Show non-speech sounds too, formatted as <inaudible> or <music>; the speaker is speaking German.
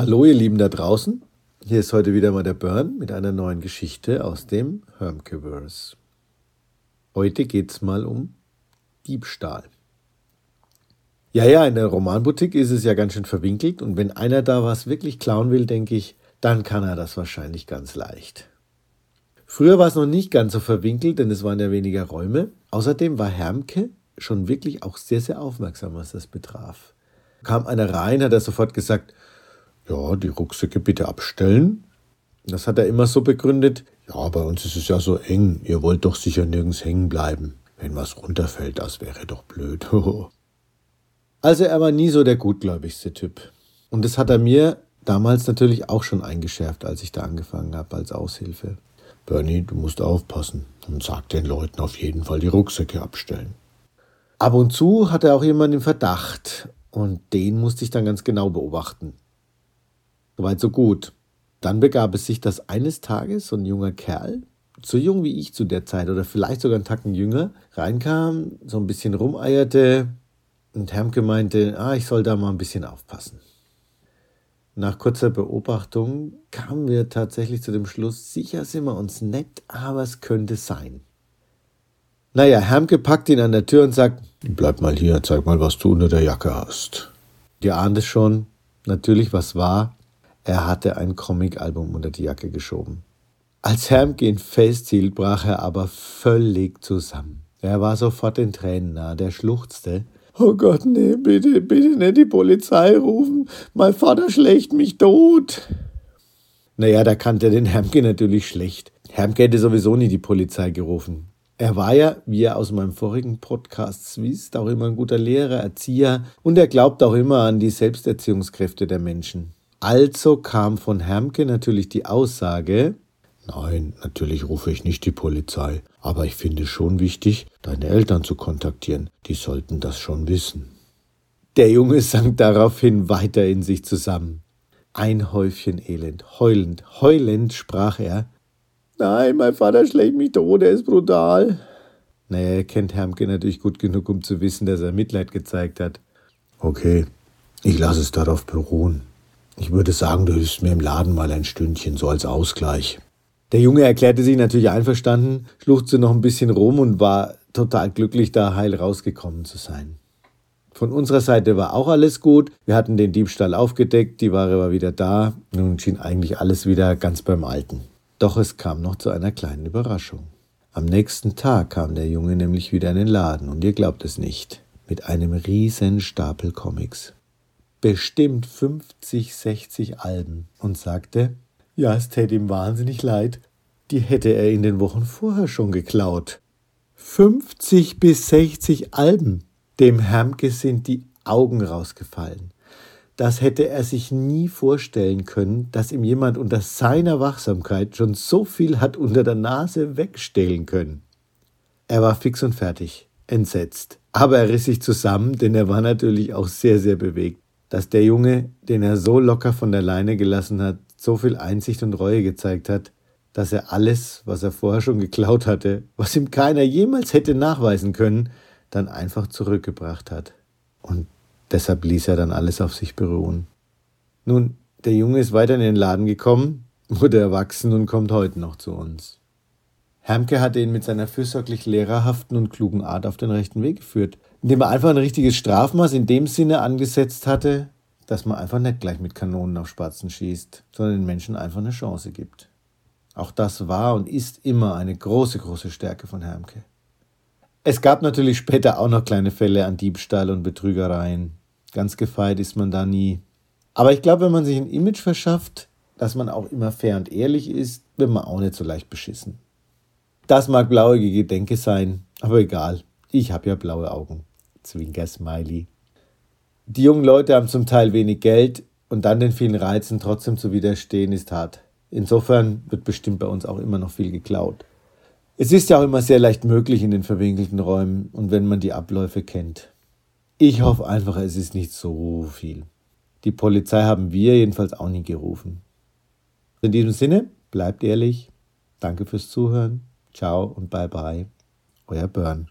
Hallo ihr Lieben da draußen. Hier ist heute wieder mal der Burn mit einer neuen Geschichte aus dem Hermkeverse. Heute geht's mal um Diebstahl. Ja, ja, in der Romanboutique ist es ja ganz schön verwinkelt und wenn einer da was wirklich klauen will, denke ich, dann kann er das wahrscheinlich ganz leicht. Früher war es noch nicht ganz so verwinkelt, denn es waren ja weniger Räume. Außerdem war Hermke schon wirklich auch sehr, sehr aufmerksam, was das betraf. Kam einer rein, hat er sofort gesagt, ja, die Rucksäcke bitte abstellen. Das hat er immer so begründet, ja, bei uns ist es ja so eng, ihr wollt doch sicher nirgends hängen bleiben. Wenn was runterfällt, das wäre doch blöd. <laughs> also er war nie so der gutgläubigste Typ. Und das hat er mir damals natürlich auch schon eingeschärft, als ich da angefangen habe als Aushilfe. Bernie, du musst aufpassen und sag den Leuten auf jeden Fall die Rucksäcke abstellen. Ab und zu hat er auch jemanden im Verdacht und den musste ich dann ganz genau beobachten. Soweit so gut. Dann begab es sich, dass eines Tages so ein junger Kerl, so jung wie ich zu der Zeit oder vielleicht sogar einen Tacken jünger, reinkam, so ein bisschen rumeierte und Hermke meinte, ah, ich soll da mal ein bisschen aufpassen. Nach kurzer Beobachtung kamen wir tatsächlich zu dem Schluss, sicher sind wir uns nett, aber es könnte sein. Naja, Hermke packt ihn an der Tür und sagt, bleib mal hier, zeig mal, was du unter der Jacke hast. Ihr ahnt es schon, natürlich, was war, er hatte ein Comic-Album unter die Jacke geschoben. Als Hermke ihn festhielt, brach er aber völlig zusammen. Er war sofort in Tränen nah, der schluchzte. Oh Gott, nee, bitte, bitte nicht die Polizei rufen. Mein Vater schlägt mich tot. Naja, da kannte den Hermke natürlich schlecht. Hermke hätte sowieso nie die Polizei gerufen. Er war ja, wie er aus meinem vorigen Podcast wisst, auch immer ein guter Lehrer, Erzieher und er glaubt auch immer an die Selbsterziehungskräfte der Menschen. Also kam von Hermke natürlich die Aussage, Nein, natürlich rufe ich nicht die Polizei, aber ich finde es schon wichtig, deine Eltern zu kontaktieren. Die sollten das schon wissen. Der Junge sank daraufhin weiter in sich zusammen. Ein Häufchen Elend, heulend, heulend sprach er. Nein, mein Vater schlägt mich tot, er ist brutal. Naja, er kennt Hermke natürlich gut genug, um zu wissen, dass er Mitleid gezeigt hat. Okay, ich lasse es darauf beruhen. Ich würde sagen, du hilfst mir im Laden mal ein Stündchen, so als Ausgleich. Der Junge erklärte sich natürlich einverstanden, schluchzte noch ein bisschen rum und war total glücklich, da heil rausgekommen zu sein. Von unserer Seite war auch alles gut. Wir hatten den Diebstahl aufgedeckt, die Ware war wieder da. Nun schien eigentlich alles wieder ganz beim Alten. Doch es kam noch zu einer kleinen Überraschung. Am nächsten Tag kam der Junge nämlich wieder in den Laden und ihr glaubt es nicht, mit einem riesen Stapel Comics bestimmt 50, 60 Alben und sagte, ja, es täte ihm wahnsinnig leid, die hätte er in den Wochen vorher schon geklaut. 50 bis 60 Alben. Dem Hermke sind die Augen rausgefallen. Das hätte er sich nie vorstellen können, dass ihm jemand unter seiner Wachsamkeit schon so viel hat unter der Nase wegstehlen können. Er war fix und fertig, entsetzt. Aber er riss sich zusammen, denn er war natürlich auch sehr, sehr bewegt dass der Junge, den er so locker von der Leine gelassen hat, so viel Einsicht und Reue gezeigt hat, dass er alles, was er vorher schon geklaut hatte, was ihm keiner jemals hätte nachweisen können, dann einfach zurückgebracht hat. Und deshalb ließ er dann alles auf sich beruhen. Nun, der Junge ist weiter in den Laden gekommen, wurde erwachsen und kommt heute noch zu uns. Hermke hatte ihn mit seiner fürsorglich lehrerhaften und klugen Art auf den rechten Weg geführt indem er einfach ein richtiges Strafmaß in dem Sinne angesetzt hatte, dass man einfach nicht gleich mit Kanonen auf Spatzen schießt, sondern den Menschen einfach eine Chance gibt. Auch das war und ist immer eine große, große Stärke von Hermke. Es gab natürlich später auch noch kleine Fälle an Diebstahl und Betrügereien. Ganz gefeit ist man da nie. Aber ich glaube, wenn man sich ein Image verschafft, dass man auch immer fair und ehrlich ist, wird man auch nicht so leicht beschissen. Das mag blauige Gedenke sein, aber egal. Ich habe ja blaue Augen. Zwinker-Smiley. Die jungen Leute haben zum Teil wenig Geld und dann den vielen Reizen trotzdem zu widerstehen, ist hart. Insofern wird bestimmt bei uns auch immer noch viel geklaut. Es ist ja auch immer sehr leicht möglich in den verwinkelten Räumen und wenn man die Abläufe kennt. Ich hoffe einfach, es ist nicht so viel. Die Polizei haben wir jedenfalls auch nie gerufen. In diesem Sinne, bleibt ehrlich. Danke fürs Zuhören. Ciao und bye bye. Euer Burn.